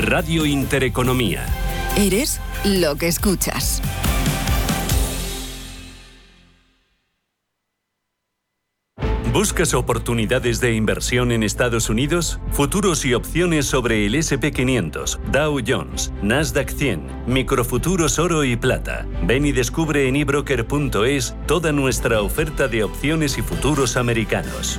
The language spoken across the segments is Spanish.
Radio Intereconomía. Eres lo que escuchas. ¿Buscas oportunidades de inversión en Estados Unidos? Futuros y opciones sobre el SP500, Dow Jones, Nasdaq 100, microfuturos oro y plata. Ven y descubre en ebroker.es toda nuestra oferta de opciones y futuros americanos.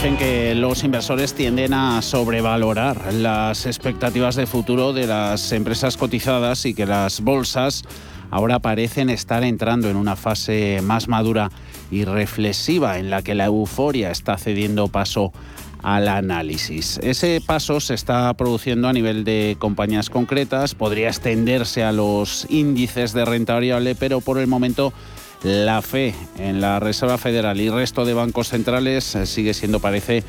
Dicen que los inversores tienden a sobrevalorar las expectativas de futuro de las empresas cotizadas y que las bolsas ahora parecen estar entrando en una fase más madura y reflexiva en la que la euforia está cediendo paso al análisis. Ese paso se está produciendo a nivel de compañías concretas, podría extenderse a los índices de renta variable, pero por el momento la fe en la Reserva Federal y resto de bancos centrales sigue siendo, parece,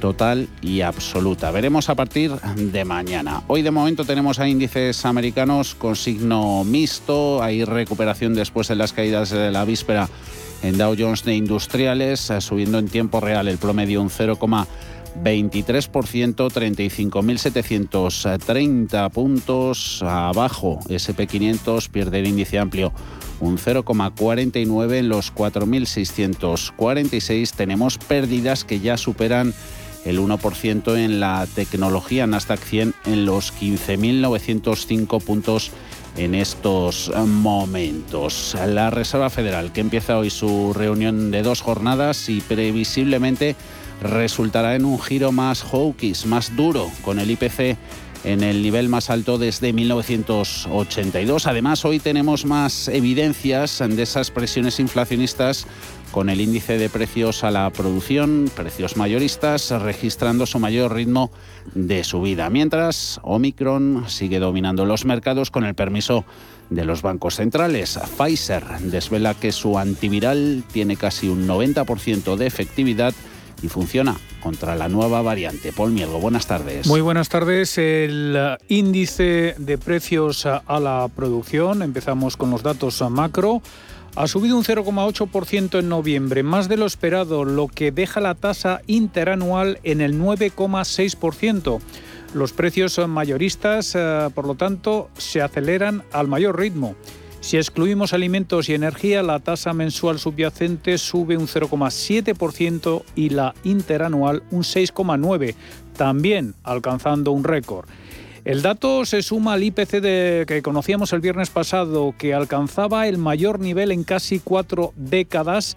total y absoluta. Veremos a partir de mañana. Hoy de momento tenemos a índices americanos con signo mixto, hay recuperación después de las caídas de la víspera en Dow Jones de Industriales, subiendo en tiempo real el promedio un 0,23%, 35.730 puntos abajo. SP500 pierde el índice amplio un 0,49 en los 4.646. Tenemos pérdidas que ya superan el 1% en la tecnología Nasdaq 100 en los 15.905 puntos en estos momentos. La Reserva Federal, que empieza hoy su reunión de dos jornadas y previsiblemente resultará en un giro más hawkish, más duro, con el IPC en el nivel más alto desde 1982. Además, hoy tenemos más evidencias de esas presiones inflacionistas con el índice de precios a la producción, precios mayoristas, registrando su mayor ritmo de subida. Mientras, Omicron sigue dominando los mercados con el permiso de los bancos centrales. Pfizer desvela que su antiviral tiene casi un 90% de efectividad y funciona contra la nueva variante. Paul Mielgo, buenas tardes. Muy buenas tardes. El uh, índice de precios uh, a la producción, empezamos con los datos uh, macro. Ha subido un 0,8% en noviembre, más de lo esperado, lo que deja la tasa interanual en el 9,6%. Los precios mayoristas, por lo tanto, se aceleran al mayor ritmo. Si excluimos alimentos y energía, la tasa mensual subyacente sube un 0,7% y la interanual un 6,9%, también alcanzando un récord. El dato se suma al IPC de, que conocíamos el viernes pasado, que alcanzaba el mayor nivel en casi cuatro décadas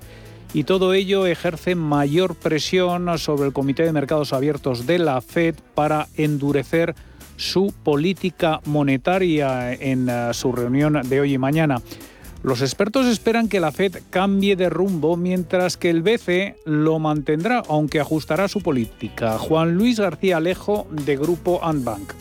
y todo ello ejerce mayor presión sobre el Comité de Mercados Abiertos de la Fed para endurecer su política monetaria en eh, su reunión de hoy y mañana. Los expertos esperan que la Fed cambie de rumbo mientras que el BCE lo mantendrá, aunque ajustará su política. Juan Luis García Alejo, de Grupo Anbank.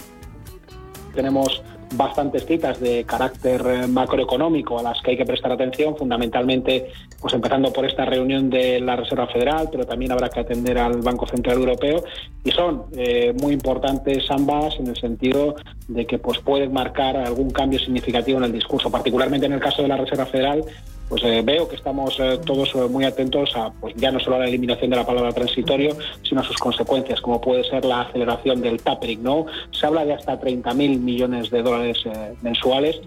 Tenemos bastantes citas de carácter eh, macroeconómico a las que hay que prestar atención, fundamentalmente pues empezando por esta reunión de la Reserva Federal, pero también habrá que atender al Banco Central Europeo. Y son eh, muy importantes ambas en el sentido de que pues pueden marcar algún cambio significativo en el discurso, particularmente en el caso de la Reserva Federal, pues eh, veo que estamos eh, todos eh, muy atentos a pues ya no solo a la eliminación de la palabra transitorio, sino a sus consecuencias, como puede ser la aceleración del tapering, ¿no? Se habla de hasta 30.000 millones de dólares mensuales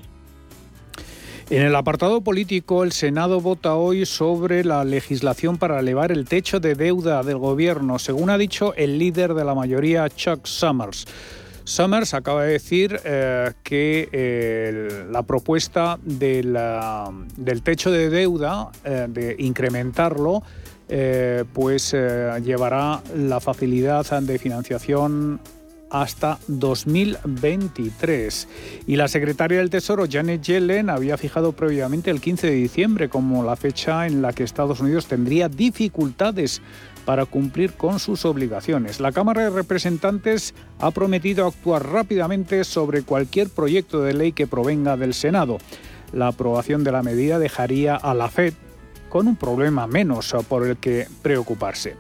en el apartado político, el Senado vota hoy sobre la legislación para elevar el techo de deuda del gobierno, según ha dicho el líder de la mayoría, Chuck Summers. Summers acaba de decir eh, que eh, la propuesta del techo de deuda, eh, de incrementarlo, pues llevará la facilidad de financiación hasta 2023. Y la secretaria del Tesoro, Janet Yellen, había fijado previamente el 15 de diciembre como la fecha en la que Estados Unidos tendría dificultades para cumplir con sus obligaciones. La Cámara de Representantes ha prometido actuar rápidamente sobre cualquier proyecto de ley que provenga del Senado. La aprobación de la medida dejaría a la Fed con un problema menos por el que preocuparse.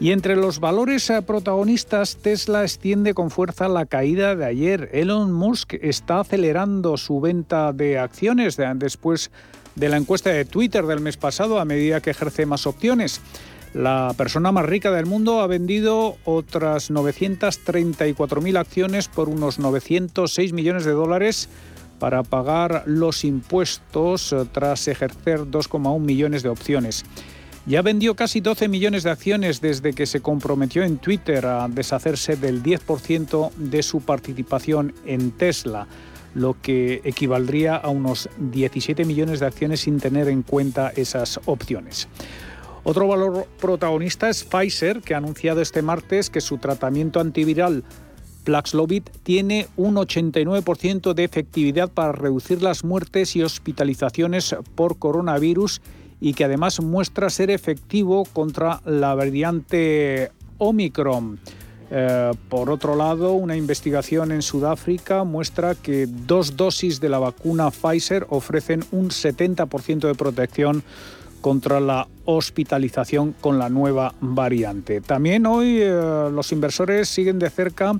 Y entre los valores protagonistas, Tesla extiende con fuerza la caída de ayer. Elon Musk está acelerando su venta de acciones después de la encuesta de Twitter del mes pasado a medida que ejerce más opciones. La persona más rica del mundo ha vendido otras 934.000 acciones por unos 906 millones de dólares para pagar los impuestos eh, tras ejercer 2,1 millones de opciones. Ya vendió casi 12 millones de acciones desde que se comprometió en Twitter a deshacerse del 10% de su participación en Tesla, lo que equivaldría a unos 17 millones de acciones sin tener en cuenta esas opciones. Otro valor protagonista es Pfizer, que ha anunciado este martes que su tratamiento antiviral Paxlovid tiene un 89% de efectividad para reducir las muertes y hospitalizaciones por coronavirus y que además muestra ser efectivo contra la variante Omicron. Eh, por otro lado, una investigación en Sudáfrica muestra que dos dosis de la vacuna Pfizer ofrecen un 70% de protección contra la hospitalización con la nueva variante. También hoy eh, los inversores siguen de cerca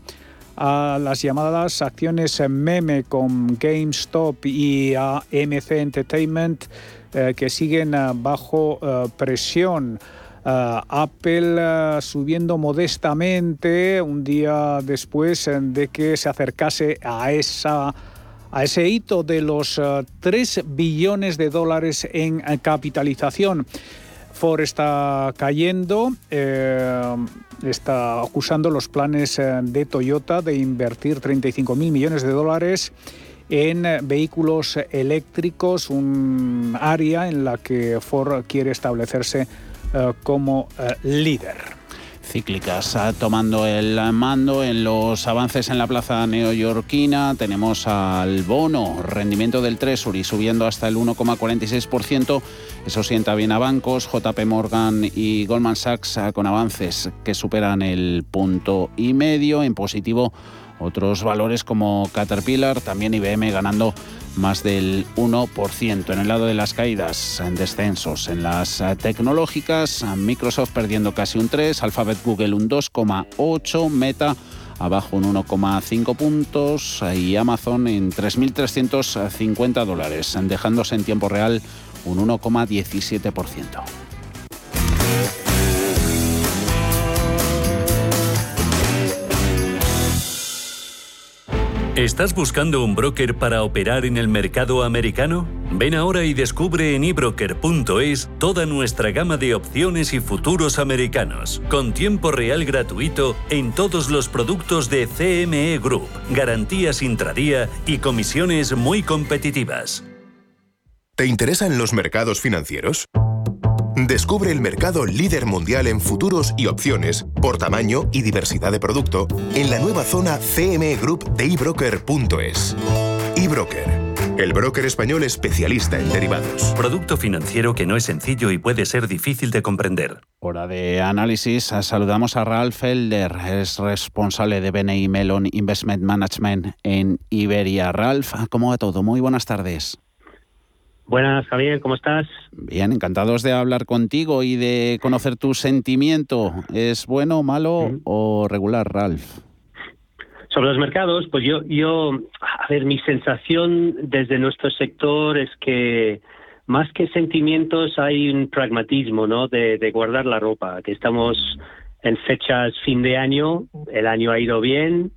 a las llamadas acciones meme con GameStop y AMC Entertainment eh, que siguen eh, bajo presión. Apple subiendo modestamente un día después de que se acercase a esa a ese hito de los 3 billones de dólares en capitalización. Ford está cayendo, está acusando los planes de Toyota de invertir 35 mil millones de dólares en vehículos eléctricos, un área en la que Ford quiere establecerse eh, como eh, líder cíclicas ah, tomando el mando en los avances en la plaza neoyorquina. Tenemos al bono, rendimiento del Treasury subiendo hasta el 1,46%. Eso sienta bien a bancos, JP Morgan y Goldman Sachs ah, con avances que superan el punto y medio. En positivo, otros valores como Caterpillar, también IBM ganando más del 1%. En el lado de las caídas, en descensos en las eh, tecnológicas, Microsoft perdiendo casi un 3, Alphabet Google un 2,8, Meta abajo un 1,5 puntos y Amazon en 3.350 dólares, dejándose en tiempo real un 1,17%. ¿Estás buscando un broker para operar en el mercado americano? Ven ahora y descubre en ebroker.es toda nuestra gama de opciones y futuros americanos, con tiempo real gratuito en todos los productos de CME Group, garantías intradía y comisiones muy competitivas. ¿Te interesan los mercados financieros? Descubre el mercado líder mundial en futuros y opciones por tamaño y diversidad de producto en la nueva zona CME Group de ebroker.es. eBroker, el broker español especialista en derivados. Producto financiero que no es sencillo y puede ser difícil de comprender. Hora de análisis. Saludamos a Ralph Elder, es responsable de BNI Melon Investment Management en Iberia. Ralph, ¿cómo va todo? Muy buenas tardes. Buenas, Javier, ¿cómo estás? Bien, encantados de hablar contigo y de conocer tu sentimiento. ¿Es bueno, malo o regular, Ralph? Sobre los mercados, pues yo, yo, a ver, mi sensación desde nuestro sector es que más que sentimientos hay un pragmatismo, ¿no? De, de guardar la ropa, que estamos en fechas fin de año, el año ha ido bien,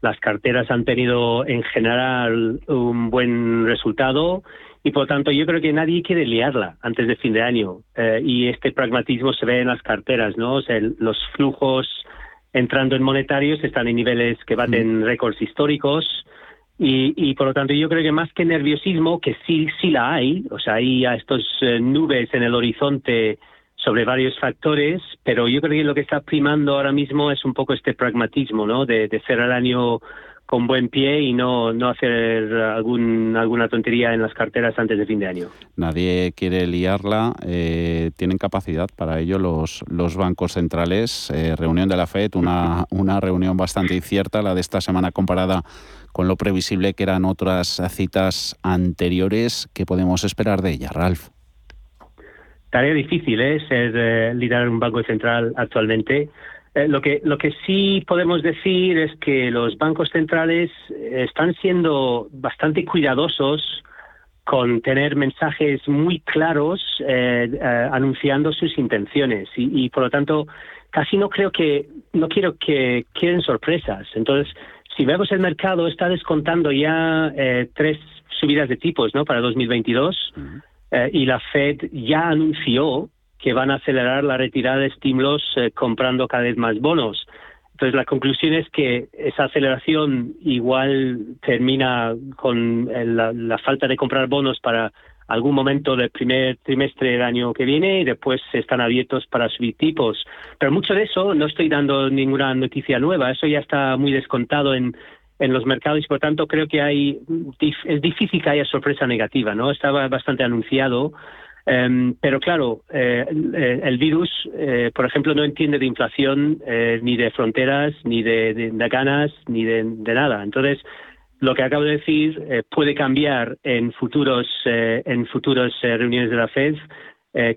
las carteras han tenido en general un buen resultado y por tanto yo creo que nadie quiere liarla antes de fin de año eh, y este pragmatismo se ve en las carteras, ¿no? O sea, los flujos entrando en monetarios están en niveles que baten mm. récords históricos y, y, por lo tanto yo creo que más que nerviosismo, que sí, sí la hay, o sea, hay a estos eh, nubes en el horizonte sobre varios factores, pero yo creo que lo que está primando ahora mismo es un poco este pragmatismo, ¿no? De, de cerrar el año con buen pie y no, no hacer algún, alguna tontería en las carteras antes de fin de año. Nadie quiere liarla. Eh, tienen capacidad para ello los, los bancos centrales. Eh, reunión de la FED, una, una reunión bastante incierta, la de esta semana comparada con lo previsible que eran otras citas anteriores. ¿Qué podemos esperar de ella, Ralph? Tarea difícil, ¿eh? Ser eh, liderar un banco central actualmente. Eh, lo, que, lo que sí podemos decir es que los bancos centrales están siendo bastante cuidadosos con tener mensajes muy claros eh, eh, anunciando sus intenciones. Y, por lo tanto casi no creo que no quiero que quieren sorpresas. Entonces si vemos el mercado está descontando ya eh, tres subidas de tipos no para 2022 y la Fed ya anunció que van a acelerar la retirada de estímulos comprando cada vez más bonos entonces, la conclusión es que esa aceleración igual termina con la, falta de comprar bonos para algún momento del primer trimestre del año que viene y después están abiertos para subir tipos. Pero mucho de eso no estoy dando ninguna noticia nueva, eso ya está muy descontado en, en los mercados y por tanto creo que hay es difícil que haya sorpresa negativa, ¿no? Estaba bastante anunciado Em, pero claro, eh, el, virus, eh, por ejemplo, no entiende de inflación, eh, ni de fronteras, ni de, ganas, ni de, nada. Entonces, lo que acabo de decir puede cambiar en futuros en futuras reuniones de la Fed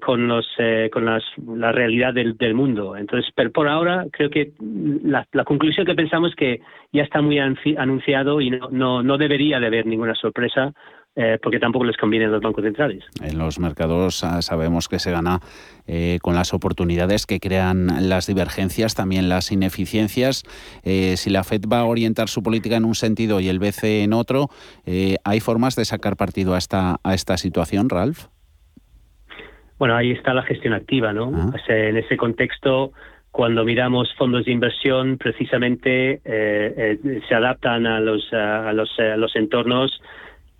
con los con la realidad del, mundo. Entonces, pero por ahora creo que la, conclusión que pensamos que ya está muy anunciado y no, no, no debería de haber ninguna sorpresa eh, porque tampoco les conviene a los bancos centrales. En los mercados ah, sabemos que se gana eh, con las oportunidades que crean las divergencias, también las ineficiencias. Eh, si la Fed va a orientar su política en un sentido y el BCE en otro, ¿hay formas de sacar partido a esta, a esta situación, Ralph? Bueno, ahí está la gestión activa, ¿no? Ah. en ese contexto, cuando miramos fondos de inversión, precisamente se adaptan a los, a los, a los entornos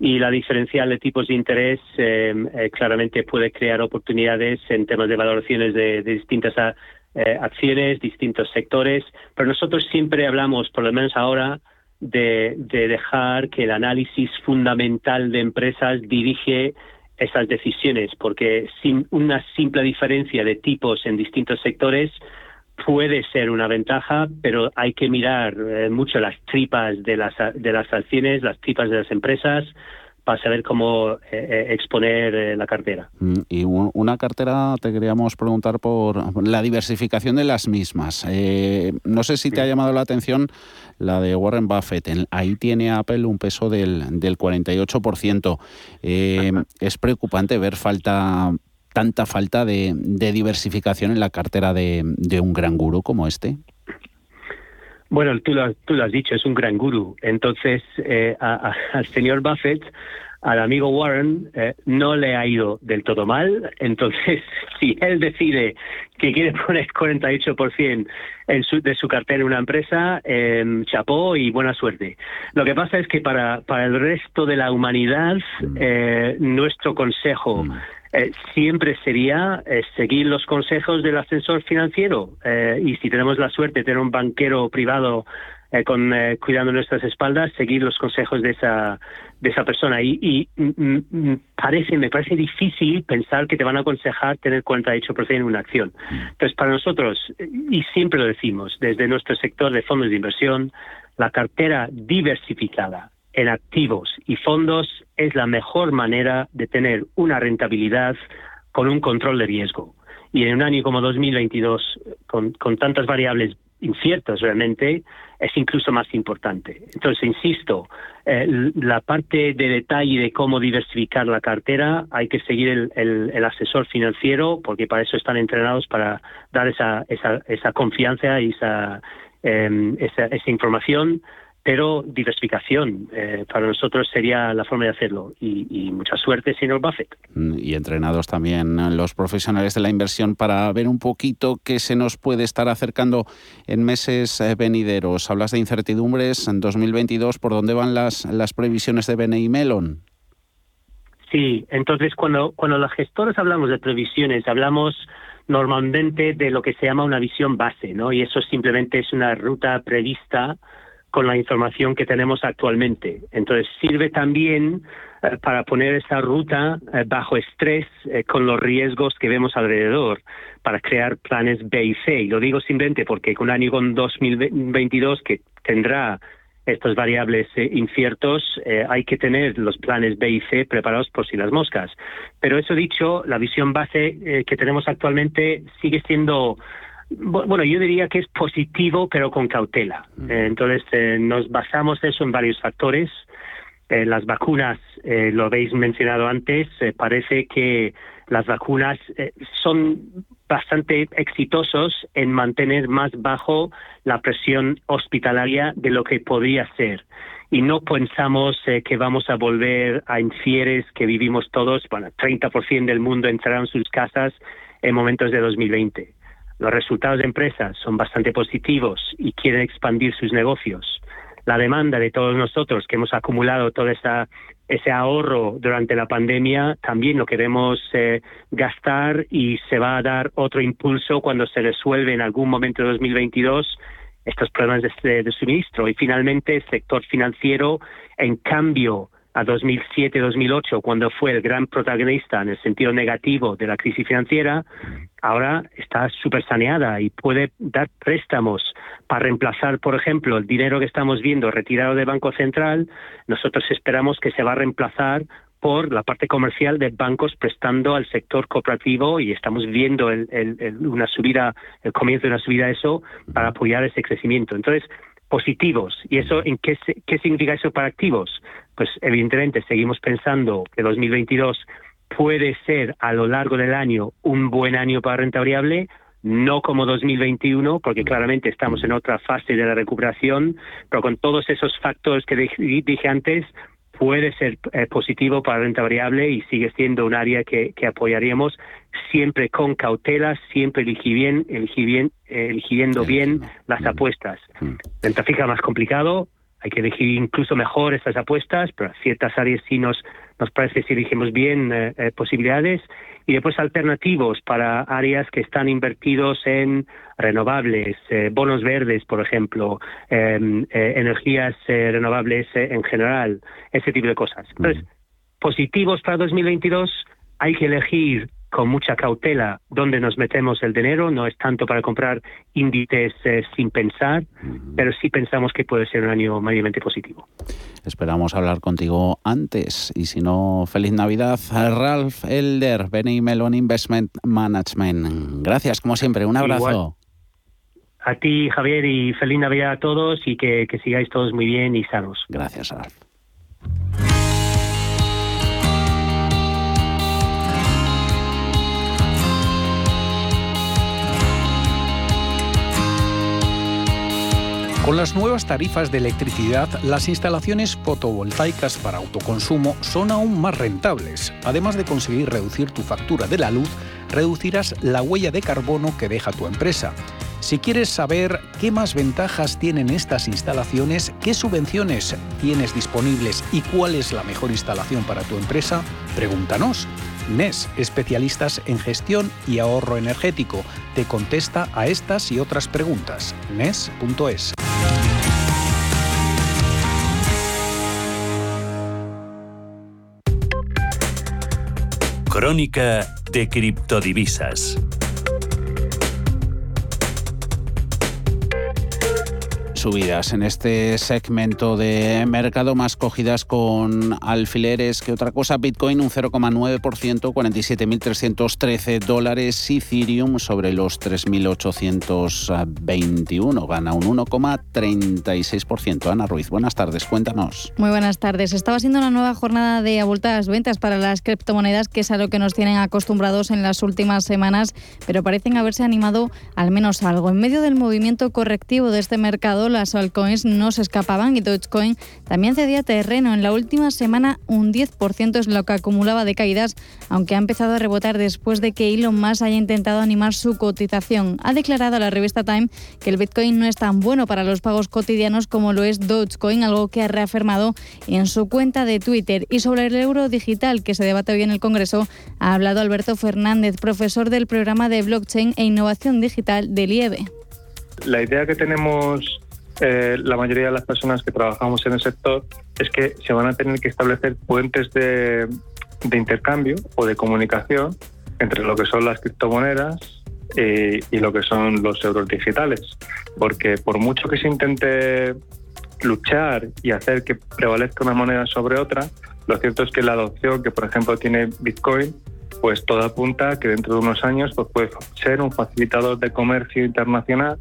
y la diferencial de tipos de interés eh, eh, claramente puede crear oportunidades en temas de valoraciones de, distintas eh, acciones, distintos sectores, pero nosotros siempre hablamos, por lo menos ahora, de, dejar que el análisis fundamental de empresas dirige esas decisiones, porque sin una simple diferencia de tipos en distintos sectores puede ser una ventaja, pero hay que mirar eh, mucho las tripas de las, de las acciones, las tripas de las empresas, para saber cómo eh, eh, exponer la cartera. Mm, y una cartera, te queríamos preguntar por la diversificación de las mismas. no sé si te ha llamado la atención la de Warren Buffett. ahí tiene Apple un peso del, del 48%. es preocupante ver falta tanta falta de, diversificación en la cartera de, un gran gurú como este? Bueno, tú lo, tú lo has dicho, es un gran gurú. Entonces, eh, al señor Buffett, al amigo Warren, eh, no le ha ido del todo mal. Entonces, si él decide que quiere poner 48% en su, de su cartera en una empresa, eh, chapó y buena suerte. Lo que pasa es que para, para el resto de la humanidad, mm. eh, nuestro consejo... Eh, siempre sería eh, seguir los consejos del ascensor financiero. Eh, y si tenemos la suerte de tener un banquero privado con, cuidando nuestras espaldas, seguir los consejos de esa, de esa persona. Y, mm, mm, mm, parece, me parece difícil pensar que te van a aconsejar tener 48% en una acción. Entonces, para nosotros, y siempre lo decimos, desde nuestro sector de fondos de inversión, la cartera diversificada en activos y fondos es la mejor manera de tener una rentabilidad con un control de riesgo. Y en un año como 2022, con, con tantas variables inciertas realmente, es incluso más importante. Entonces, insisto, eh, la parte de detalle de cómo diversificar la cartera, hay que seguir el, asesor financiero, porque para eso están entrenados para dar esa, esa, esa confianza y esa, eh, esa, esa información pero diversificación eh, para nosotros sería la forma de hacerlo y, mucha suerte, señor Buffett. Mm, y entrenados también los profesionales de la inversión para ver un poquito qué se nos puede estar acercando en meses eh, venideros. Hablas de incertidumbres en 2022, ¿por dónde van las, las previsiones de BNI Melon? Sí, entonces cuando, cuando las gestoras hablamos de previsiones, hablamos normalmente de lo que se llama una visión base, ¿no? Y eso simplemente es una ruta prevista con la información que tenemos actualmente. Entonces sirve también eh, para poner esa ruta eh, bajo estrés eh, con los riesgos que vemos alrededor, para crear planes B y C. Y lo digo simplemente porque con año con 2022 que tendrá estos variables inciertos, hay que tener los planes B y C preparados por si las moscas. Pero eso dicho, la visión base que tenemos actualmente sigue siendo bueno, yo diría que es positivo, pero con cautela. entonces, nos basamos eso en varios factores. las vacunas, lo habéis mencionado antes, parece que las vacunas son bastante exitosos en mantener más bajo la presión hospitalaria de lo que podría ser. Y no pensamos eh, que vamos a volver a infieres que vivimos todos, bueno, 30% del mundo entrará en sus casas en momentos de 2020. Los resultados de empresas son bastante positivos y quieren expandir sus negocios. La demanda de todos nosotros que hemos acumulado toda esa ese ahorro durante la pandemia también lo queremos eh, gastar y se va a dar otro impulso cuando se resuelve en algún momento de 2022 estos problemas de, de suministro. Y finalmente, el sector financiero, en cambio, a 2007-2008, cuando fue el gran protagonista en el sentido negativo de la crisis financiera, ahora está súper saneada y puede dar préstamos para reemplazar, por ejemplo, el dinero que estamos viendo retirado del Banco Central. Nosotros esperamos que se va a reemplazar por la parte comercial de bancos prestando al sector cooperativo y estamos viendo el, una subida, el comienzo de una subida de eso para apoyar ese crecimiento. Entonces, positivos. ¿Y eso en qué, qué significa eso para activos? Pues evidentemente seguimos pensando que 2022 puede ser a lo largo del año un buen año para renta variable, no como 2021, porque claramente estamos en otra fase de la recuperación, pero con todos esos factores que dije antes, puede ser eh, positivo para renta variable y sigue siendo un área que, apoyaríamos siempre con cautela, siempre bien, bien, eligiendo bien las apuestas. Mm. Renta fija más complicado, hay que elegir incluso mejor estas apuestas, pero ciertas áreas sí nos, nos parece si elegimos bien eh, eh, posibilidades y después alternativos para áreas que están invertidos en renovables, eh, bonos verdes, por ejemplo, em, energías renovables en general, ese tipo de cosas. Entonces, positivos para 2022, hay que elegir con mucha cautela dónde nos metemos el dinero, no es tanto para comprar índices eh, sin pensar, pero sí pensamos que puede ser un año mayormente positivo. Esperamos hablar contigo antes y si no, feliz Navidad. Ralph Elder, Benny Melon Investment Management. Gracias, como siempre, un abrazo. A ti, Javier, y feliz Navidad a todos y que, que sigáis todos muy bien y sanos. Gracias, Ralph. Con las nuevas tarifas de electricidad, las instalaciones fotovoltaicas para autoconsumo son aún más rentables. Además de conseguir reducir tu factura de la luz, reducirás la huella de carbono que deja tu empresa. Si quieres saber qué más ventajas tienen estas instalaciones, qué subvenciones tienes disponibles y cuál es la mejor instalación para tu empresa, pregúntanos. NES, especialistas en gestión y ahorro energético, te contesta a estas y otras preguntas. NES.es. Crónica de criptodivisas. Subidas en este segmento de mercado más cogidas con alfileres que otra cosa. Bitcoin un 0,9%, 47.313 dólares. Ethereum sobre los 3.821, gana un 1,36%. Ana Ruiz, buenas tardes, cuéntanos. Muy buenas tardes. Estaba siendo una nueva jornada de abultadas ventas para las criptomonedas, que es a lo que nos tienen acostumbrados en las últimas semanas, pero parecen haberse animado al menos algo. En medio del movimiento correctivo de este mercado, las altcoins no se escapaban y Dogecoin también cedía terreno. En la última semana un 10% es lo que acumulaba de caídas, aunque ha empezado a rebotar después de que Elon Musk haya intentado animar su cotización. Ha declarado a la revista Time que el Bitcoin no es tan bueno para los pagos cotidianos como lo es Dogecoin, algo que ha reafirmado en su cuenta de Twitter. Y sobre el euro digital que se debate hoy en el Congreso, ha hablado Alberto Fernández, profesor del programa de blockchain e innovación digital de IEBE. La idea que tenemos eh, la mayoría de las personas que trabajamos en el sector es que se van a tener que establecer puentes de, intercambio o de comunicación entre lo que son las criptomonedas eh, y lo que son los euros digitales. Porque por mucho que se intente luchar y hacer que prevalezca una moneda sobre otra, lo cierto es que la adopción que, por ejemplo, tiene Bitcoin, pues todo apunta a que dentro de unos años pues, puede ser un facilitador de comercio internacional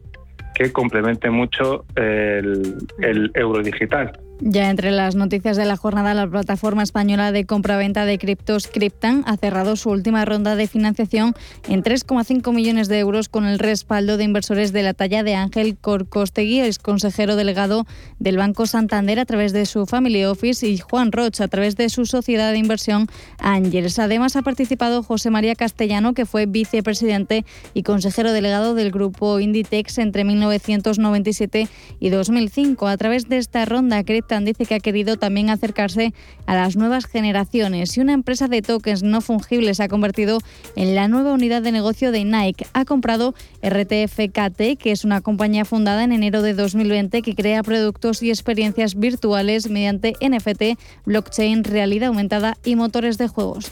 que complemente mucho el, el euro digital. Ya entre las noticias de la jornada, la plataforma española de compraventa de criptos Cryptan ha cerrado su última ronda de financiación en 3,5 millones de euros con el respaldo de inversores de la talla de Ángel Corcostegui, ex consejero delegado del Banco Santander a través de su Family Office y Juan Roch a través de su sociedad de inversión Ángels. Además ha participado José María Castellano, que fue vicepresidente y consejero delegado del grupo Inditex entre 1997 y 2005. A través de esta ronda, dice que ha querido también acercarse a las nuevas generaciones y una empresa de tokens no fungibles se ha convertido en la nueva unidad de negocio de Nike. Ha comprado RTFKT, que es una compañía fundada en enero de 2020 que crea productos y experiencias virtuales mediante NFT, blockchain, realidad aumentada y motores de juegos.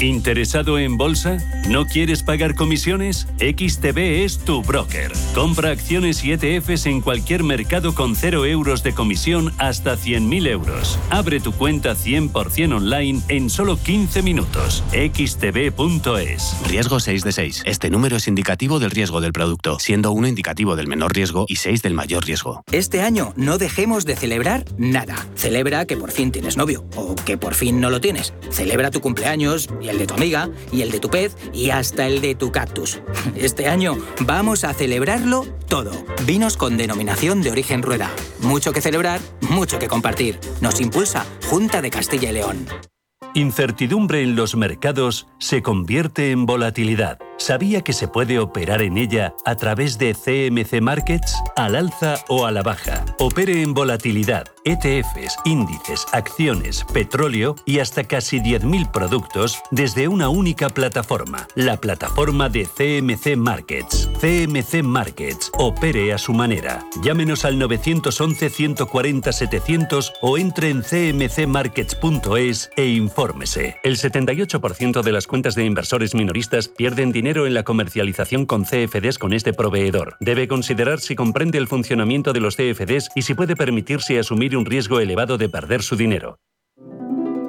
¿Interesado en bolsa? ¿No quieres pagar comisiones? XTB es tu broker. Compra acciones y ETFs en cualquier mercado con 0 euros de comisión hasta 100.000 euros. Abre tu cuenta 100% online en solo 15 minutos. xtb.es. Riesgo 6 de 6. Este número es indicativo del riesgo del producto, siendo 1 indicativo del menor riesgo y 6 del mayor riesgo. Este año no dejemos de celebrar nada. Celebra que por fin tienes novio o que por fin no lo tienes. Celebra tu cumpleaños y el de tu amiga, y el de tu pez, y hasta el de tu cactus. Este año vamos a celebrarlo todo. Vinos con denominación de origen rueda. Mucho que celebrar, mucho que compartir. Nos impulsa Junta de Castilla y León. Incertidumbre en los mercados se convierte en volatilidad. ¿Sabía que se puede operar en ella a través de CMC Markets? Al alza o a la baja. Opere en volatilidad, ETFs, índices, acciones, petróleo y hasta casi 10.000 productos desde una única plataforma. La plataforma de CMC Markets. CMC Markets. Opere a su manera. Llámenos al 911-140-700 o entre en cmcmarkets.es e El 78% de las cuentas de inversores minoristas pierden dinero en la comercialización con CFDs con este proveedor. Debe considerar si comprende el funcionamiento de los CFDs y si puede permitirse asumir un riesgo elevado de perder su dinero.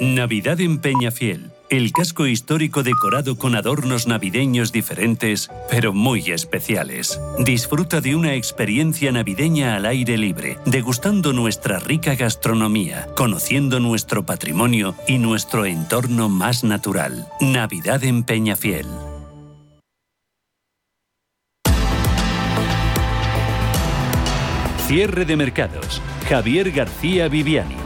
Navidad en Peñafiel. El casco histórico decorado con adornos navideños diferentes, pero muy especiales. Disfruta de una experiencia navideña al aire libre, degustando nuestra rica gastronomía, conociendo nuestro patrimonio y nuestro entorno más natural. Navidad en Peñafiel. Cierre de mercados. Javier García Viviani.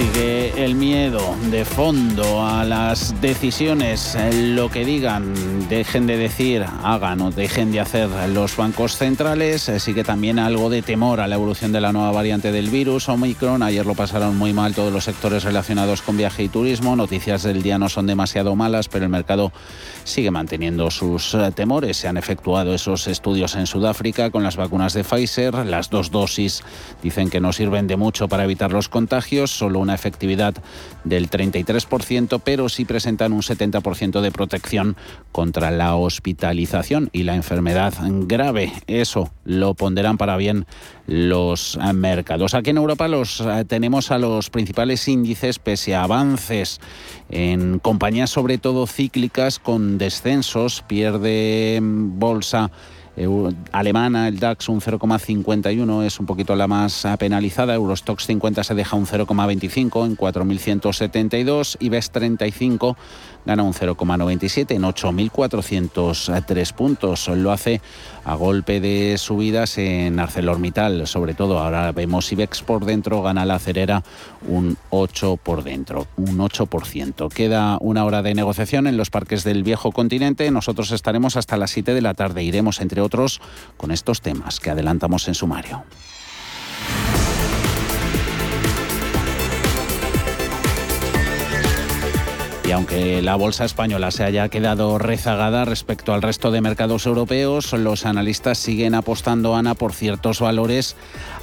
Sigue el miedo de fondo a las decisiones, lo que digan, dejen de decir, hagan o dejen de hacer los bancos centrales. Sigue también algo de temor a la evolución de la nueva variante del virus, Omicron. Ayer lo pasaron muy mal todos los sectores relacionados con viaje y turismo. Noticias del día no son demasiado malas, pero el mercado sigue manteniendo sus eh, temores. Se han efectuado esos estudios en Sudáfrica con las vacunas de Pfizer. Las dos dosis dicen que no sirven de mucho para evitar los contagios. Solo una una efectividad del 33%, pero sí presentan un 70% de protección contra la hospitalización y la enfermedad grave. Eso lo ponderán para bien los mercados. Aquí en Europa los eh, tenemos a los principales índices pese a avances en compañías sobre todo cíclicas con descensos, pierde bolsa alemana, el DAX un 0,51 es un poquito la más penalizada, Eurostox 50 se deja un 0,25 en 4.172, IBEX 35 gana un 0,97 en 8.403 puntos. Lo hace a golpe de subidas en ArcelorMittal, sobre todo. Ahora vemos IBEX por dentro, gana la cerera un 8 por dentro, un 8%. Queda una hora de negociación en los parques del viejo continente. Nosotros estaremos hasta las 7 de la tarde. Iremos, entre otros, con estos temas que adelantamos en sumario. Y aunque la bolsa española se haya quedado rezagada respecto al resto de mercados europeos, los analistas siguen apostando, Ana, por ciertos valores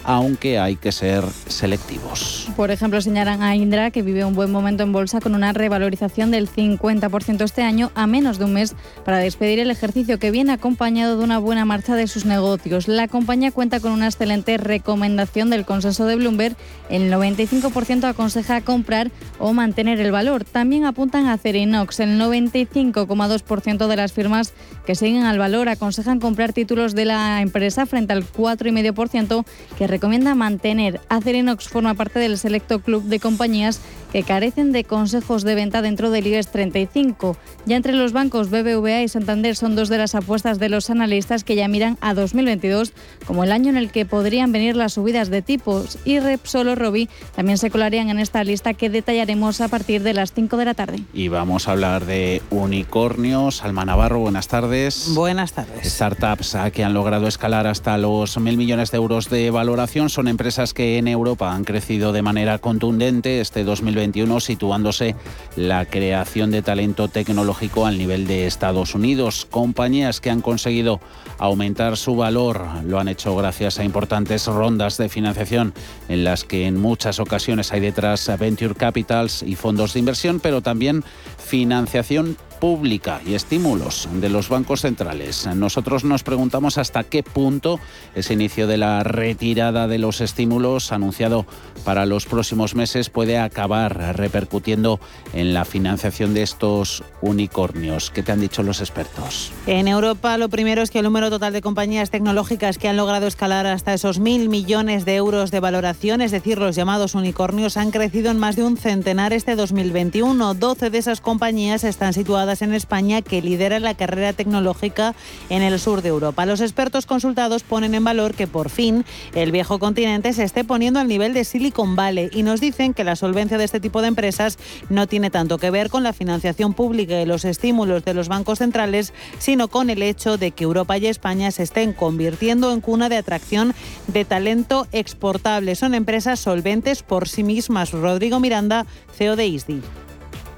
aunque hay que ser selectivos. Por ejemplo, señalan a Indra que vive un buen momento en bolsa con una revalorización del 50% este año a menos de un mes para despedir el ejercicio que viene acompañado de una buena marcha de sus negocios. La compañía cuenta con una excelente recomendación del consenso de Bloomberg. El 95% aconseja comprar o mantener el valor. También apuntan a Cerinox. El 95,2% de las firmas que siguen al valor aconsejan comprar títulos de la empresa frente al 4,5% que recomienda mantener. Acerinox forma parte del selecto club de compañías que carecen de consejos de venta dentro del IBEX 35. Ya entre los bancos BBVA y Santander son dos de las apuestas de los analistas que ya miran a 2022 como el año en el que podrían venir las subidas de tipos y Repsol o Robi también se colarían en esta lista que detallaremos a partir de las 5 de la tarde. Y vamos a hablar de unicornios. Alma Navarro, buenas tardes. Buenas tardes. Startups que han logrado escalar hasta los mil millones de euros de valoración son empresas que en Europa han crecido de manera contundente este 2022 situándose la creación de talento tecnológico al nivel de Estados Unidos. Compañías que han conseguido aumentar su valor lo han hecho gracias a importantes rondas de financiación en las que en muchas ocasiones hay detrás Venture Capitals y fondos de inversión, pero también financiación pública y estímulos de los bancos centrales. Nosotros nos preguntamos hasta qué punto ese inicio de la retirada de los estímulos anunciado para los próximos meses puede acabar repercutiendo en la financiación de estos unicornios. ¿Qué te han dicho los expertos? En Europa lo primero es que el número total de compañías tecnológicas que han logrado escalar hasta esos mil millones de euros de valoración, es decir, los llamados unicornios, han crecido en más de un centenar este 2021. 12 de esas compañías están situadas en España que lidera la carrera tecnológica en el sur de Europa. Los expertos consultados ponen en valor que por fin el viejo continente se esté poniendo al nivel de Silicon Valley y nos dicen que la solvencia de este tipo de empresas no tiene tanto que ver con la financiación pública y los estímulos de los bancos centrales, sino con el hecho de que Europa y España se estén convirtiendo en cuna de atracción de talento exportable. Son empresas solventes por sí mismas. Rodrigo Miranda, CEO de ISDI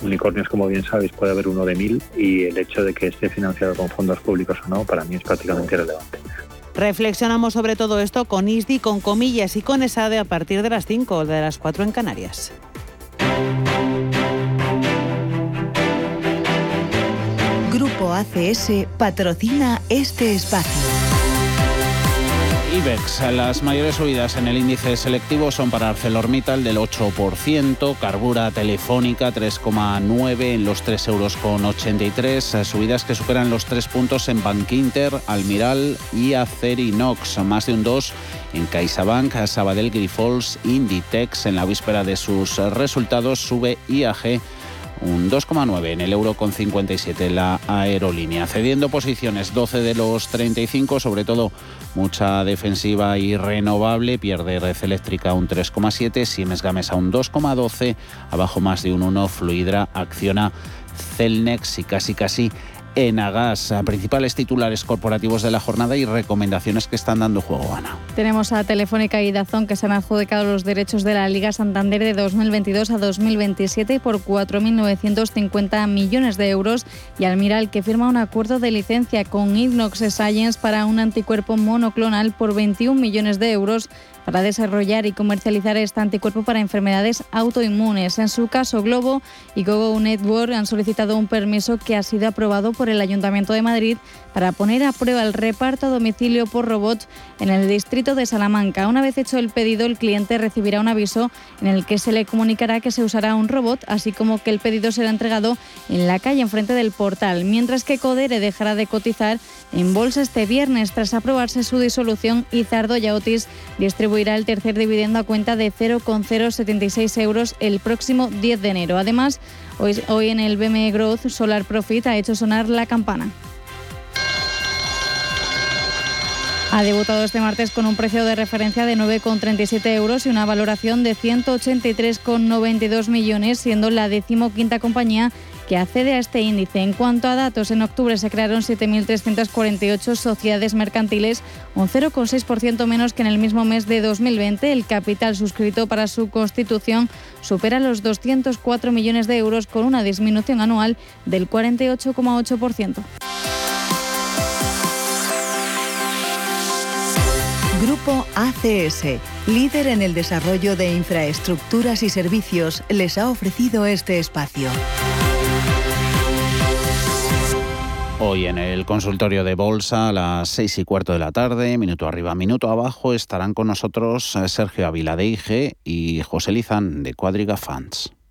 unicornios, como bien sabéis, puede haber uno de mil y el hecho de que esté financiado con fondos públicos o no, para mí es prácticamente irrelevante. Reflexionamos sobre todo esto con ISDI, con comillas y con ESADE a partir de las 5 o de las 4 en Canarias. Grupo ACS patrocina este espacio. IBEX, las mayores subidas en el índice selectivo son para ArcelorMittal del 8%, Carbura Telefónica 3,9 en los 3,83 euros, subidas que superan los 3 puntos en Bankinter, Almiral y Acerinox, más de un 2 en CaixaBank, Sabadell Grifols, Inditex, en la víspera de sus resultados sube IAG un 2,9 en el euro con 57 la aerolínea, cediendo posiciones 12 de los 35, sobre todo mucha defensiva y renovable, pierde Red Eléctrica un 3,7, Siemens Gamesa un 2,12, abajo más de un 1, Fluidra acciona Celnex y casi casi Enagas. Principales titulares corporativos de la jornada y recomendaciones que están dando juego, Ana. Tenemos a Telefónica y Dazón que se han adjudicado los derechos de la Liga Santander de 2022 a 2027 por 4.950 millones de euros y Almiral que firma un acuerdo de licencia con Inox Science para un anticuerpo monoclonal por 21 millones de euros para desarrollar y comercializar este anticuerpo para enfermedades autoinmunes. En su caso, Globo y Gogo Network han solicitado un permiso que ha sido aprobado por el Ayuntamiento de Madrid para poner a prueba el reparto a domicilio por robot en el distrito de Salamanca. Una vez hecho el pedido, el cliente recibirá un aviso en el que se le comunicará que se usará un robot, así como que el pedido será entregado en la calle enfrente del portal, mientras que Codere dejará de cotizar en bolsa este viernes tras aprobarse su disolución y Zardoya Otis distribuirá el tercer dividendo a cuenta de 0,076 euros el próximo 10 de enero. Además, hoy, hoy en el BME Growth Solar Profit ha hecho sonar la campana. Ha debutado este martes con un precio de referencia de 9,37 euros y una valoración de 183,92 millones, siendo la decimoquinta compañía que accede a este índice. En cuanto a datos, en octubre se crearon 7.348 sociedades mercantiles, un 0,6% menos que en el mismo mes de 2020. El capital suscrito para su constitución supera los 204 millones de euros con una disminución anual del 48,8%. Grupo ACS, líder en el desarrollo de infraestructuras y servicios, les ha ofrecido este espacio. Hoy en el consultorio de Bolsa a las seis y cuarto de la tarde, minuto arriba, minuto abajo, estarán con nosotros eh, Sergio Avila de IG y José Lizán de Cuadriga Funds.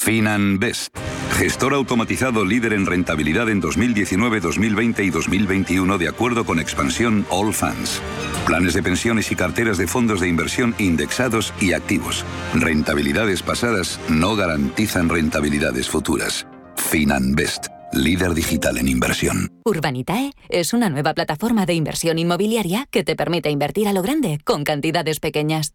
FinanBest, gestor automatizado líder en rentabilidad en 2019, 2020 y 2021 de acuerdo con expansión All Funds. Planes de pensiones y carteras de fondos de inversión indexados y activos. Rentabilidades pasadas no garantizan rentabilidades futuras. FinanBest, líder digital en inversión. Urbanitae es una nueva plataforma de inversión inmobiliaria que te permite invertir a lo grande con cantidades pequeñas.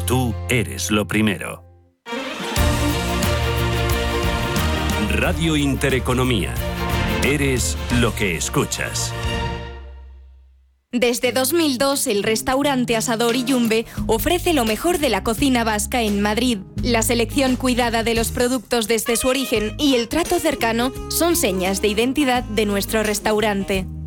tú eres lo primero. Radio Intereconomía. Eres lo que escuchas. Desde 2002, el restaurante Asador y Yumbe ofrece lo mejor de la cocina vasca en Madrid. La selección cuidada de los productos desde su origen y el trato cercano son señas de identidad de nuestro restaurante.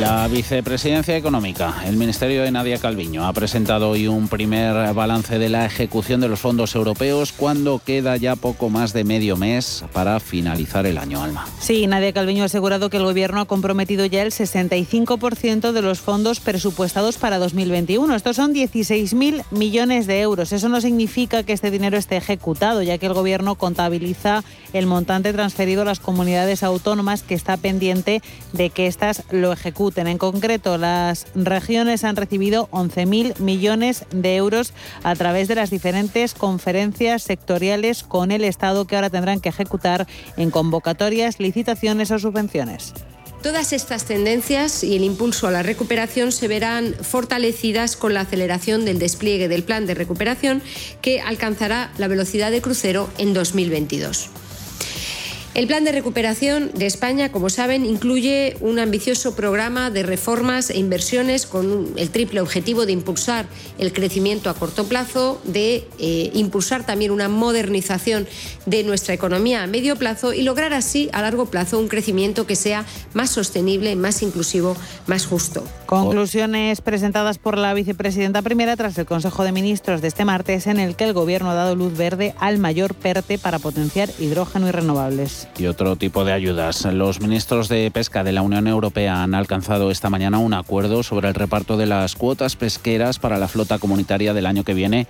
La vicepresidencia económica, el Ministerio de Nadia Calviño, ha presentado hoy un primer balance de la ejecución de los fondos europeos cuando queda ya poco más de medio mes para finalizar el año, Alma. Sí, Nadia Calviño ha asegurado que el Gobierno ha comprometido ya el 65% de los fondos presupuestados para 2021. Estos son 16.000 millones de euros. Eso no significa que este dinero esté ejecutado, ya que el Gobierno contabiliza el montante transferido a las comunidades autónomas que está pendiente de que éstas lo ejecuten en concreto, las regiones han recibido 11.000 millones de euros a través de las diferentes conferencias sectoriales con el Estado que ahora tendrán que ejecutar en convocatorias, licitaciones o subvenciones. Todas estas tendencias y el impulso a la recuperación se verán fortalecidas con la aceleración del despliegue del plan de recuperación que alcanzará la velocidad de crucero en 2022. El plan de recuperación de España, como saben, incluye un ambicioso programa de reformas e inversiones con el triple objetivo de impulsar el crecimiento a corto plazo, de eh, impulsar también una modernización de nuestra economía a medio plazo y lograr así a largo plazo un crecimiento que sea más sostenible, más inclusivo, más justo. Conclusiones presentadas por la vicepresidenta primera tras el Consejo de Ministros de este martes en el que el Gobierno ha dado luz verde al mayor PERTE para potenciar hidrógeno y renovables y otro tipo de ayudas. Los ministros de Pesca de la Unión Europea han alcanzado esta mañana un acuerdo sobre el reparto de las cuotas pesqueras para la flota comunitaria del año que viene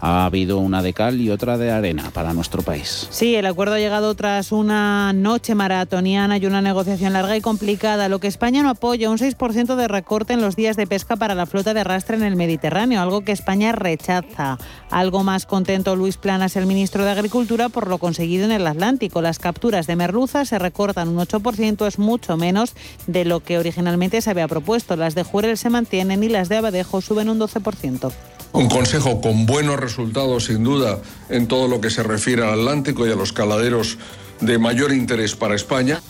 ha habido una de cal y otra de arena para nuestro país. Sí, el acuerdo ha llegado tras una noche maratoniana y una negociación larga y complicada, lo que España no apoya, un 6% de recorte en los días de pesca para la flota de arrastre en el Mediterráneo, algo que España rechaza. Algo más contento Luis Planas, el ministro de Agricultura, por lo conseguido en el Atlántico. Las capturas de merluza se recortan un 8%, es mucho menos de lo que originalmente se había propuesto. Las de Jurel se mantienen y las de Abadejo suben un 12% un consejo con buenos resultados sin duda en todo lo que se refiere al Atlántico y a los caladeros de mayor interés para España.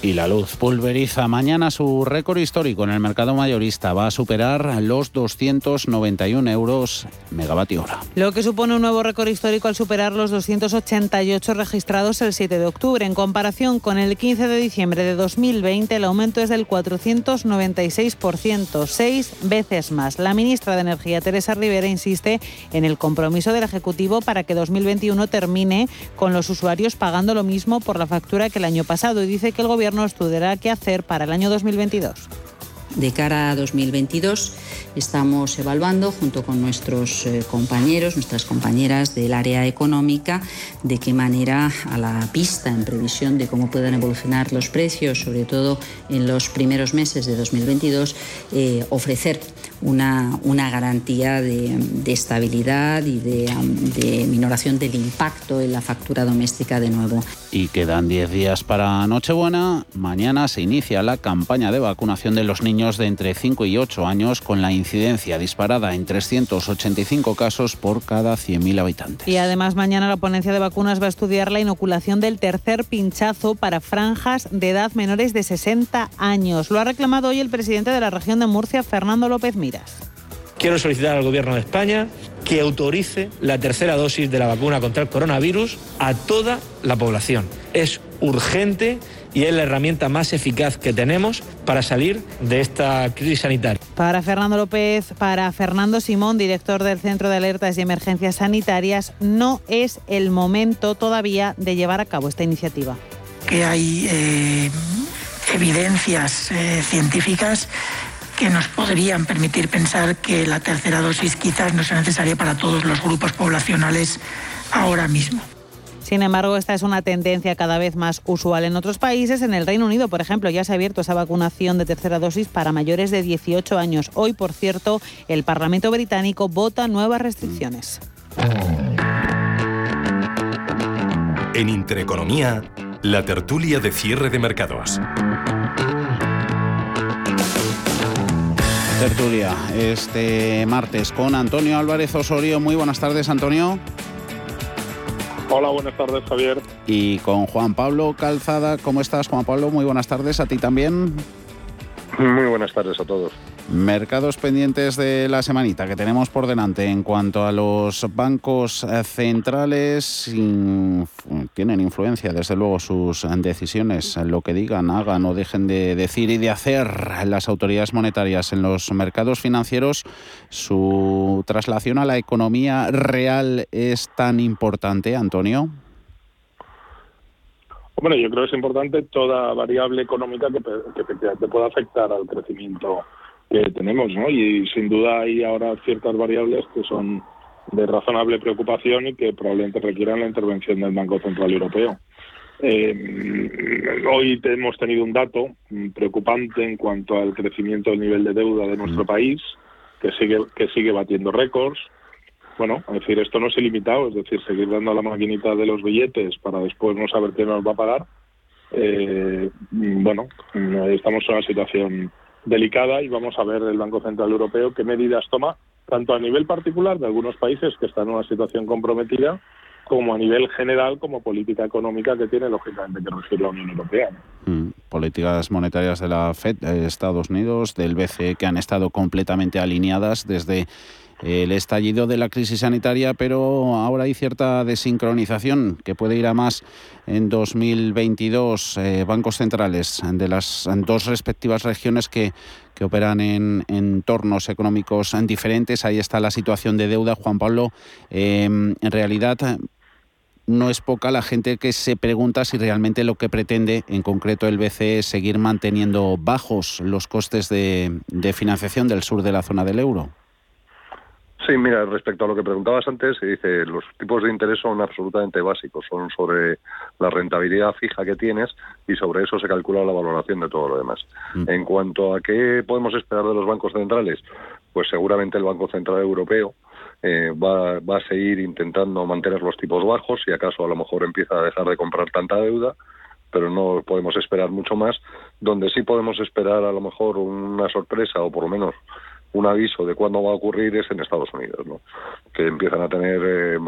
Y la luz pulveriza mañana su récord histórico en el mercado mayorista. Va a superar los 291 euros megavatio hora. Lo que supone un nuevo récord histórico al superar los 288 registrados el 7 de octubre. En comparación con el 15 de diciembre de 2020, el aumento es del 496%, seis veces más. La ministra de Energía, Teresa Rivera, insiste en el compromiso del Ejecutivo para que 2021 termine con los usuarios pagando lo mismo por la factura que el año pasado y dice que el Gobierno Gobierno estudiará qué hacer para el año 2022. De cara a 2022 estamos evaluando junto con nuestros eh, compañeros, nuestras compañeras del área económica, de qué manera a la pista en previsión de cómo puedan evolucionar los precios, sobre todo en los primeros meses de 2022, eh, ofrecer una, una garantía de, estabilidad y de, de, minoración del impacto en la factura doméstica de nuevo. Y quedan 10 días para Nochebuena. Mañana se inicia la campaña de vacunación de los niños de entre 5 y 8 años con la incidencia disparada en 385 casos por cada 100.000 habitantes. Y además mañana la ponencia de vacunas va a estudiar la inoculación del tercer pinchazo para franjas de edad menores de 60 años. Lo ha reclamado hoy el presidente de la región de Murcia, Fernando López Quiero solicitar al Gobierno de España que autorice la tercera dosis de la vacuna contra el coronavirus a toda la población. Es urgente y es la herramienta más eficaz que tenemos para salir de esta crisis sanitaria. Para Fernando López, para Fernando Simón, director del Centro de Alertas y Emergencias Sanitarias, no es el momento todavía de llevar a cabo esta iniciativa. Que hay eh, evidencias eh, científicas que nos podrían permitir pensar que la tercera dosis quizás no sea necesaria para todos los grupos poblacionales ahora mismo. Sin embargo, esta es una tendencia cada vez más usual en otros países. En el Reino Unido, por ejemplo, ya se ha abierto esa vacunación de tercera dosis para mayores de 18 años. Hoy, por cierto, el Parlamento británico vota nuevas restricciones. En Intereconomía, la tertulia de cierre de mercados. Tertulia este martes con Antonio Álvarez Osorio. Muy buenas tardes, Antonio. Hola, buenas tardes, Javier. Y con Juan Pablo Calzada. ¿Cómo estás, Juan Pablo? Muy buenas tardes a ti también. Muy buenas tardes a todos. Mercados pendientes de la semanita que tenemos por delante en cuanto a los bancos centrales tienen influencia desde luego sus decisiones, lo que digan, hagan o dejen de decir y de hacer las autoridades monetarias en los mercados financieros, su traslación a la economía real es tan importante, Antonio. Bueno, yo creo que es importante toda variable económica que, que pueda afectar al crecimiento que tenemos, ¿no? Y sin duda hay ahora ciertas variables que son de razonable preocupación y que probablemente requieran la intervención del Banco Central Europeo. Eh, hoy hemos tenido un dato preocupante en cuanto al crecimiento del nivel de deuda de nuestro país, que sigue que sigue batiendo récords. Bueno, es decir, esto no es ilimitado, es decir, seguir dando a la maquinita de los billetes para después no saber qué nos va a pagar. Eh, bueno, estamos en una situación delicada y vamos a ver el Banco Central Europeo qué medidas toma, tanto a nivel particular de algunos países que están en una situación comprometida, como a nivel general como política económica que tiene lógicamente que regir la Unión Europea. Mm, políticas monetarias de la Fed, de Estados Unidos, del BCE, que han estado completamente alineadas desde el estallido de la crisis sanitaria, pero ahora hay cierta desincronización que puede ir a más en 2022. Eh, bancos centrales de las dos respectivas regiones que, que operan en entornos económicos diferentes. Ahí está la situación de deuda. Juan Pablo, em, en realidad no es poca la gente que se pregunta si realmente lo que pretende, en concreto el BCE, es seguir manteniendo bajos los costes de financiación del sur de la zona del euro. Sí, mira, respecto a lo que preguntabas antes, se dice los tipos de interés son absolutamente básicos, son sobre la rentabilidad fija que tienes y sobre eso se calcula la valoración de todo lo demás. Mm. En cuanto a qué podemos esperar de los bancos centrales, pues seguramente el Banco Central Europeo eh, va, va a seguir intentando mantener los tipos bajos y acaso a lo mejor empieza a dejar de comprar tanta deuda pero no podemos esperar mucho más. Donde sí podemos esperar a lo mejor una sorpresa o por lo menos un aviso de cuándo va a ocurrir es en Estados Unidos, ¿no? que empiezan a tener eh,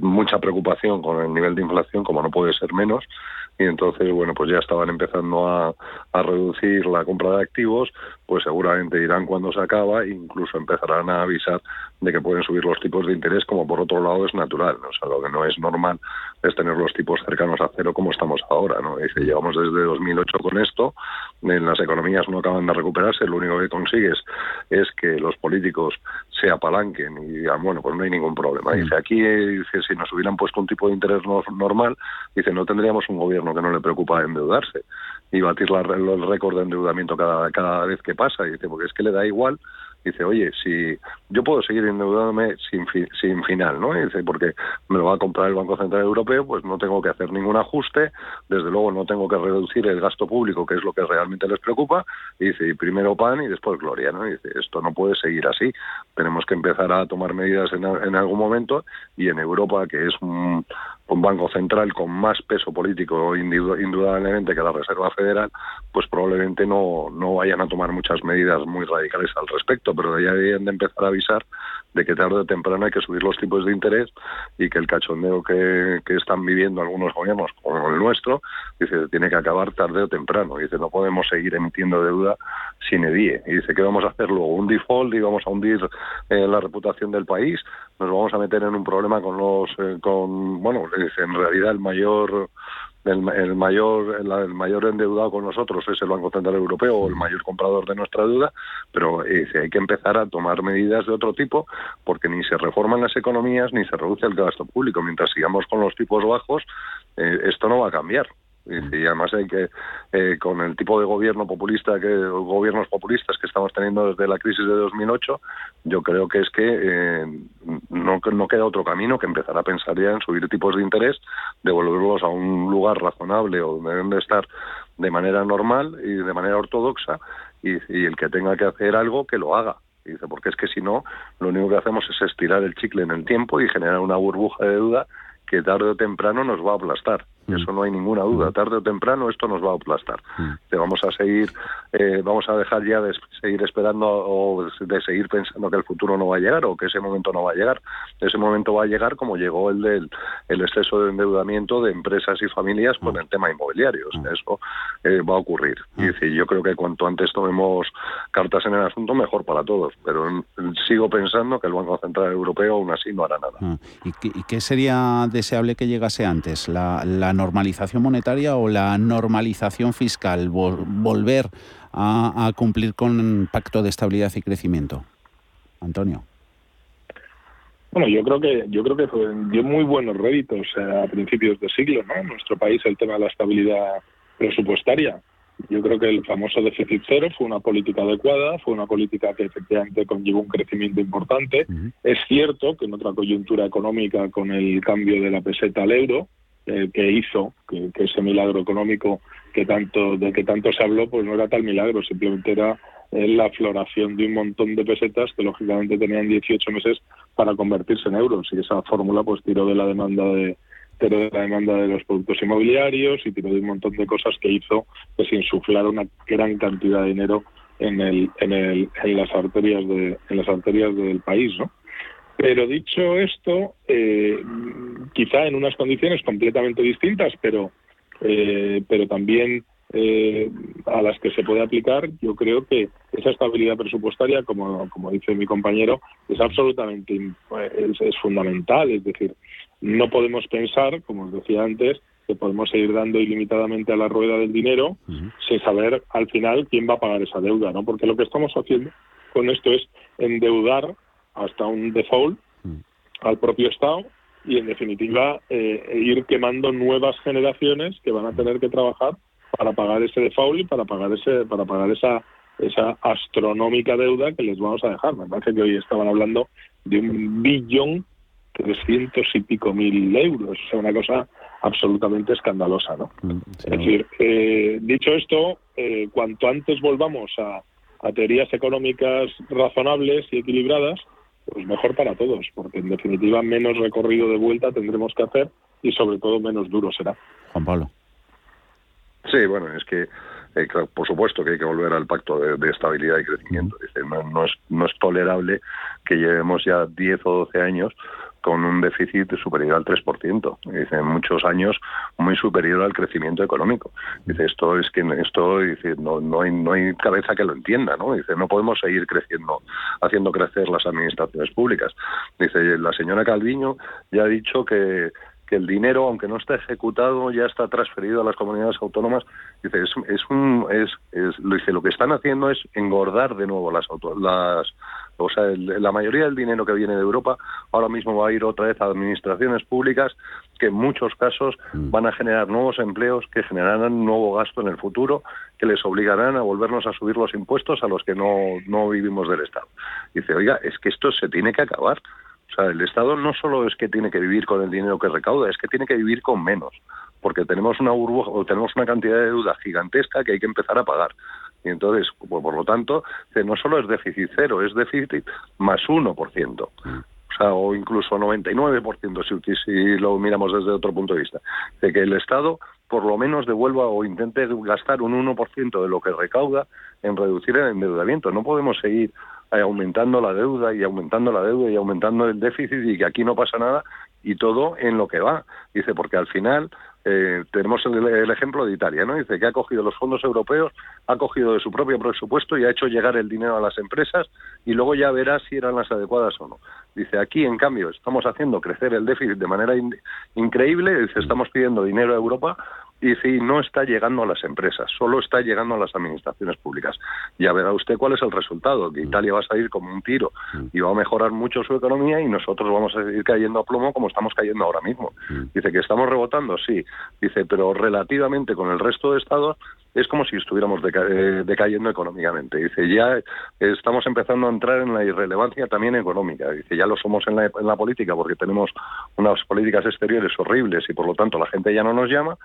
mucha preocupación con el nivel de inflación, como no puede ser menos, y entonces, bueno, pues ya estaban empezando a, a reducir la compra de activos, pues seguramente irán cuando se acaba e incluso empezarán a avisar de que pueden subir los tipos de interés, como por otro lado es natural, ¿no? o sea, lo que no es normal es tener los tipos cercanos a cero como estamos ahora, ¿no? Dice, llevamos desde 2008 con esto, en las economías no acaban de recuperarse, lo único que consigues es que los políticos se apalanquen y digan, bueno, pues no hay ningún problema. Mm. Dice, aquí, dice, si nos hubieran puesto un tipo de interés normal, dice, no tendríamos un gobierno que no le preocupa endeudarse y batir la, el récord de endeudamiento cada, cada vez que pasa. Dice, porque es que le da igual dice, oye, si yo puedo seguir endeudándome sin, sin final, ¿no? dice, porque me lo va a comprar el Banco Central Europeo, pues no tengo que hacer ningún ajuste, desde luego no tengo que reducir el gasto público, que es lo que realmente les preocupa, y dice, y primero pan y después gloria, ¿no? dice, esto no puede seguir así, tenemos que empezar a tomar medidas en, en algún momento, y en Europa, que es un, un banco central con más peso político indudablemente que la Reserva Federal, pues probablemente no, no vayan a tomar muchas medidas muy radicales al respecto, pero ya deberían de empezar a avisar de que tarde o temprano hay que subir los tipos de interés y que el cachondeo que, que están viviendo algunos gobiernos, como el nuestro, dice, tiene que acabar tarde o temprano. Dice, no podemos seguir emitiendo deuda sin edie. Y dice, ¿qué vamos a hacer luego? ¿Un default y vamos a hundir eh, la reputación del país? ¿Nos vamos a meter en un problema con los, eh, con, bueno, en realidad el mayor el, mayor el, mayor endeudado con nosotros es el Banco Central Europeo o el mayor comprador de nuestra deuda, pero eh, hay que empezar a tomar medidas de otro tipo porque ni se reforman las economías ni se reduce el gasto público. Mientras sigamos con los tipos bajos, eh, esto no va a cambiar. Y, además hay que, eh, con el tipo de gobierno populista, que gobiernos populistas que estamos teniendo desde la crisis de 2008, yo creo que es que eh, no, no queda otro camino que empezar a pensar ya en subir tipos de interés, devolverlos a un lugar razonable o donde deben de estar de manera normal y de manera ortodoxa y, y el que tenga que hacer algo que lo haga. dice, porque es que si no, lo único que hacemos es estirar el chicle en el tiempo y generar una burbuja de deuda que tarde o temprano nos va a aplastar. Mm. Eso no hay ninguna duda. Mm. Tarde o temprano esto nos va a aplastar. Mm. Te vamos a seguir, eh, vamos a dejar ya de seguir esperando o de seguir pensando que el futuro no va a llegar o que ese momento no va a llegar. Ese momento va a llegar como llegó el del el exceso de endeudamiento de empresas y familias con el tema inmobiliario. Eso eh, va a ocurrir. Y yo creo que cuanto antes tomemos cartas en el asunto, mejor para todos. Pero sigo pensando que el Banco Central Europeo aún así no hará nada. ¿Y, qué, sería deseable que llegase antes? ¿La, normalización monetaria o la normalización fiscal? ¿Volver a, cumplir con el pacto de estabilidad y crecimiento? Antonio. Bueno, yo creo que yo creo que dio muy buenos réditos a principios de siglo, ¿no? En nuestro país el tema de la estabilidad presupuestaria. Yo creo que el famoso déficit cero fue una política adecuada, fue una política que efectivamente conllevó un crecimiento importante. Es cierto que en otra coyuntura económica, con el cambio de la peseta al euro, eh, que hizo que, ese milagro económico que tanto de que tanto se habló, pues no era tal milagro, simplemente era eh, la floración de un montón de pesetas que lógicamente tenían 18 meses para convertirse en euros y esa fórmula pues tiró de la demanda de, de la demanda de los productos inmobiliarios y tiró de un montón de cosas que hizo que se insuflara una gran cantidad de dinero en el, en el en las arterias de en las arterias del país no pero dicho esto eh, quizá en unas condiciones completamente distintas pero eh, pero también eh, a las que se puede aplicar, yo creo que esa estabilidad presupuestaria, como, como dice mi compañero, es absolutamente es, es fundamental. Es decir, no podemos pensar, como os decía antes, que podemos seguir dando ilimitadamente a la rueda del dinero sin saber al final quién va a pagar esa deuda, ¿no? Porque lo que estamos haciendo con esto es endeudar hasta un default al propio Estado y en definitiva eh, ir quemando nuevas generaciones que van a tener que trabajar para pagar ese default y para pagar ese para pagar esa esa astronómica deuda que les vamos a dejar. Me parece que hoy estaban hablando de un billón trescientos y pico mil euros, o sea, una cosa absolutamente escandalosa, ¿no? Mm, es decir, eh, dicho esto, eh, cuanto antes volvamos a, a teorías económicas razonables y equilibradas, pues mejor para todos, porque en definitiva menos recorrido de vuelta tendremos que hacer y sobre todo menos duro será. Juan Pablo. Sí, bueno, es que eh, por supuesto que hay que volver al pacto de, estabilidad y crecimiento. Dice, no, es, no es tolerable que llevemos ya 10 o 12 años con un déficit superior al 3%. Dice, en muchos años muy superior al crecimiento económico. Dice, esto es que esto dice, no, no, hay, no hay cabeza que lo entienda, ¿no? Dice, no podemos seguir creciendo, haciendo crecer las administraciones públicas. Dice, la señora Calviño ya ha dicho que que el dinero, aunque no está ejecutado, ya está transferido a las comunidades autónomas. Dice, es, es un, es, dice, lo que están haciendo es engordar de nuevo las, las o sea, la mayoría del dinero que viene de Europa ahora mismo va a ir otra vez a administraciones públicas que en muchos casos mm. van a generar nuevos empleos que generarán nuevo gasto en el futuro que les obligarán a volvernos a subir los impuestos a los que no, no vivimos del Estado. Dice, oiga, es que esto se tiene que acabar. O sea, el Estado no solo es que tiene que vivir con el dinero que recauda, es que tiene que vivir con menos, porque tenemos una burbuja o tenemos una cantidad de deuda gigantesca que hay que empezar a pagar. Y entonces, pues, por lo tanto, no solo es déficit cero, es déficit más 1%. O sea, o incluso 99% si, si lo miramos desde otro punto de vista. De que el Estado por lo menos devuelva o intente gastar un 1% de lo que recauda en reducir el endeudamiento. No podemos seguir eh, aumentando la deuda y aumentando la deuda y aumentando el déficit y que aquí no pasa nada y todo en lo que va. Dice, porque al final eh, tenemos el, ejemplo de Italia, ¿no? Dice que ha cogido los fondos europeos, ha cogido de su propio presupuesto y ha hecho llegar el dinero a las empresas y luego ya verá si eran las adecuadas o no. Dice, aquí en cambio estamos haciendo crecer el déficit de manera increíble, dice, estamos pidiendo dinero a Europa y si no está llegando a las empresas, solo está llegando a las administraciones públicas. Ya verá usted cuál es el resultado, que Italia va a salir como un tiro y va a mejorar mucho su economía y nosotros vamos a seguir cayendo a plomo como estamos cayendo ahora mismo. Dice que estamos rebotando, sí. Dice, pero relativamente con el resto de estados es como si estuviéramos eh, decayendo económicamente. Dice, ya estamos empezando a entrar en la irrelevancia también económica. Dice, ya lo somos en la, en la política porque tenemos unas políticas exteriores horribles y por lo tanto la gente ya no nos llama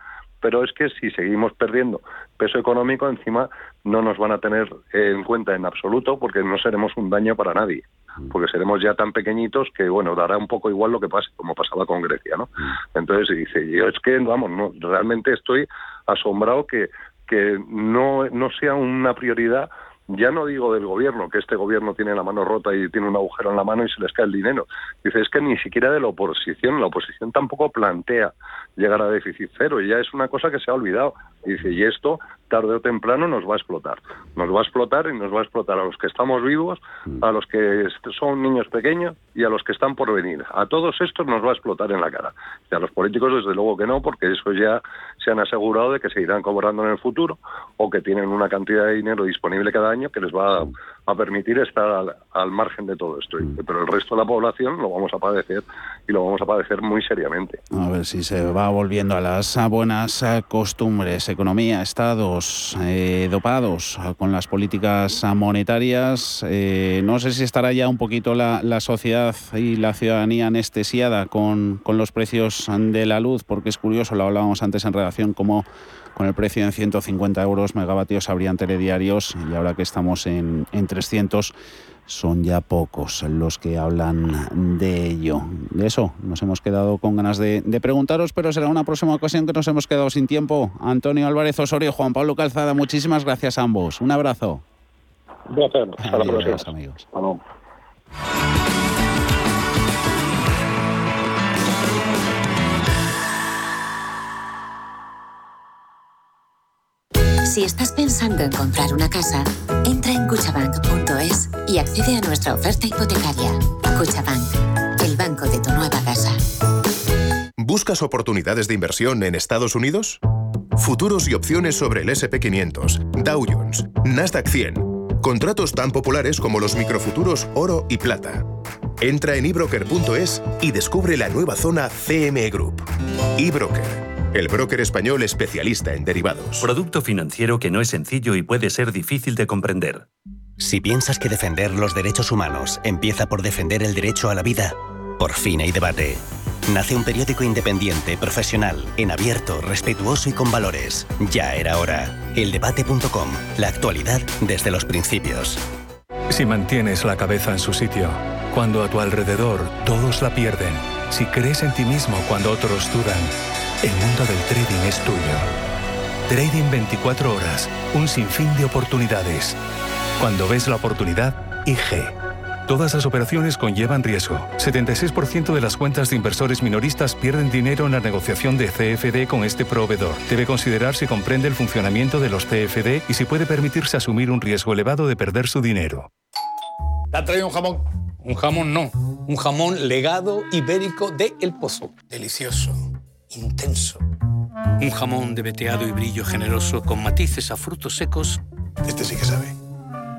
pero es que si seguimos perdiendo peso económico, encima no nos van a tener en cuenta en absoluto porque no seremos un daño para nadie, porque seremos ya tan pequeñitos que, bueno, dará un poco igual lo que pase, como pasaba con Grecia, ¿no? Entonces dice, yo es que, vamos, no, realmente estoy asombrado que, que no, no sea una prioridad ya no digo del gobierno, que este gobierno tiene la mano rota y tiene un agujero en la mano y se les cae el dinero. Dice, es que ni siquiera de la oposición, la oposición tampoco plantea llegar a déficit cero, y ya es una cosa que se ha olvidado. Dice, y esto tarde o temprano nos va a explotar. Nos va a explotar y nos va a explotar a los que estamos vivos, Mm. a los que son niños pequeños y a los que están por venir. A todos estos nos va a explotar en la cara. Y a los políticos, desde luego que no, porque eso ya se han asegurado de que seguirán cobrando en el futuro o que tienen una cantidad de dinero disponible cada año que les va a, a permitir estar al, al margen de todo esto. Y- Pero el resto de la población lo vamos a padecer y lo vamos a padecer muy seriamente. A ver si se va volviendo a las buenas costumbres. Economía, estados eh, dopados con las políticas monetarias. Eh, no sé si estará ya un poquito la, la sociedad y la ciudadanía anestesiada con, con los precios de la luz, porque es curioso, lo hablábamos antes en redacción, como con el precio en 150 euros megavatios habrían telediarios y ahora que estamos en, en 300 son ya pocos los que hablan de ello. De eso nos hemos quedado con ganas de, de preguntaros, pero será una próxima ocasión que nos hemos quedado sin tiempo. Antonio Álvarez Osorio, Juan Pablo Calzada, muchísimas gracias a ambos. Un abrazo. Placer. Hasta la próxima. amigos. Hasta Si estás pensando en comprar una casa, entra en cuchabank.es y accede a nuestra oferta hipotecaria. Cuchabank, el banco de tu nueva casa. ¿Buscas oportunidades de inversión en Estados Unidos? Futuros y opciones sobre el SP500, Dow Jones, Nasdaq 100. Contratos tan populares como los microfuturos oro y plata. Entra en ebroker.es y descubre la nueva zona CME Group. eBroker, el broker español especialista en derivados. Producto financiero que no es sencillo y puede ser difícil de comprender. Si piensas que defender los derechos humanos empieza por defender el derecho a la vida, por fin hay debate. Nace un periódico independiente, profesional, en abierto, respetuoso y con valores. Ya era hora. Eldebate.com. La actualidad desde los principios. Si mantienes la cabeza en su sitio, cuando a tu alrededor todos la pierden, si crees en ti mismo cuando otros dudan, el mundo del trading es tuyo. Trading 24 horas, un sinfín de oportunidades. Cuando ves la oportunidad, IG. Todas las operaciones conllevan riesgo. 76% de las cuentas de inversores minoristas pierden dinero en la negociación de CFD con este proveedor. Debe considerar si comprende el funcionamiento de los CFD y si puede permitirse asumir un riesgo elevado de perder su dinero. ¿Te ha traído un jamón? Un jamón no. Un jamón legado ibérico de El Pozo. Delicioso. Intenso. Un jamón de veteado y brillo generoso con matices a frutos secos. Este sí que sabe.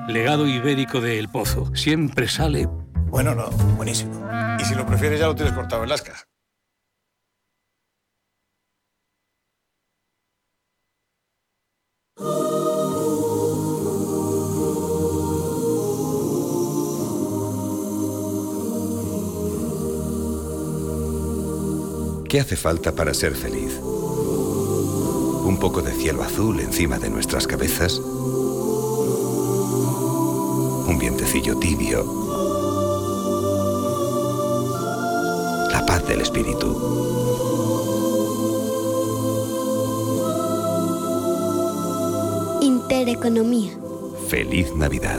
Legado ibérico de El Pozo. Siempre sale. Bueno, no. Buenísimo. Y si lo prefieres, ya lo tienes cortado en lascas. ¿Qué hace falta para ser feliz? ¿Un poco de cielo azul encima de nuestras cabezas? ¿Un vientecillo tibio? La paz del espíritu. Intereconomía. Feliz Navidad.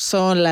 Son las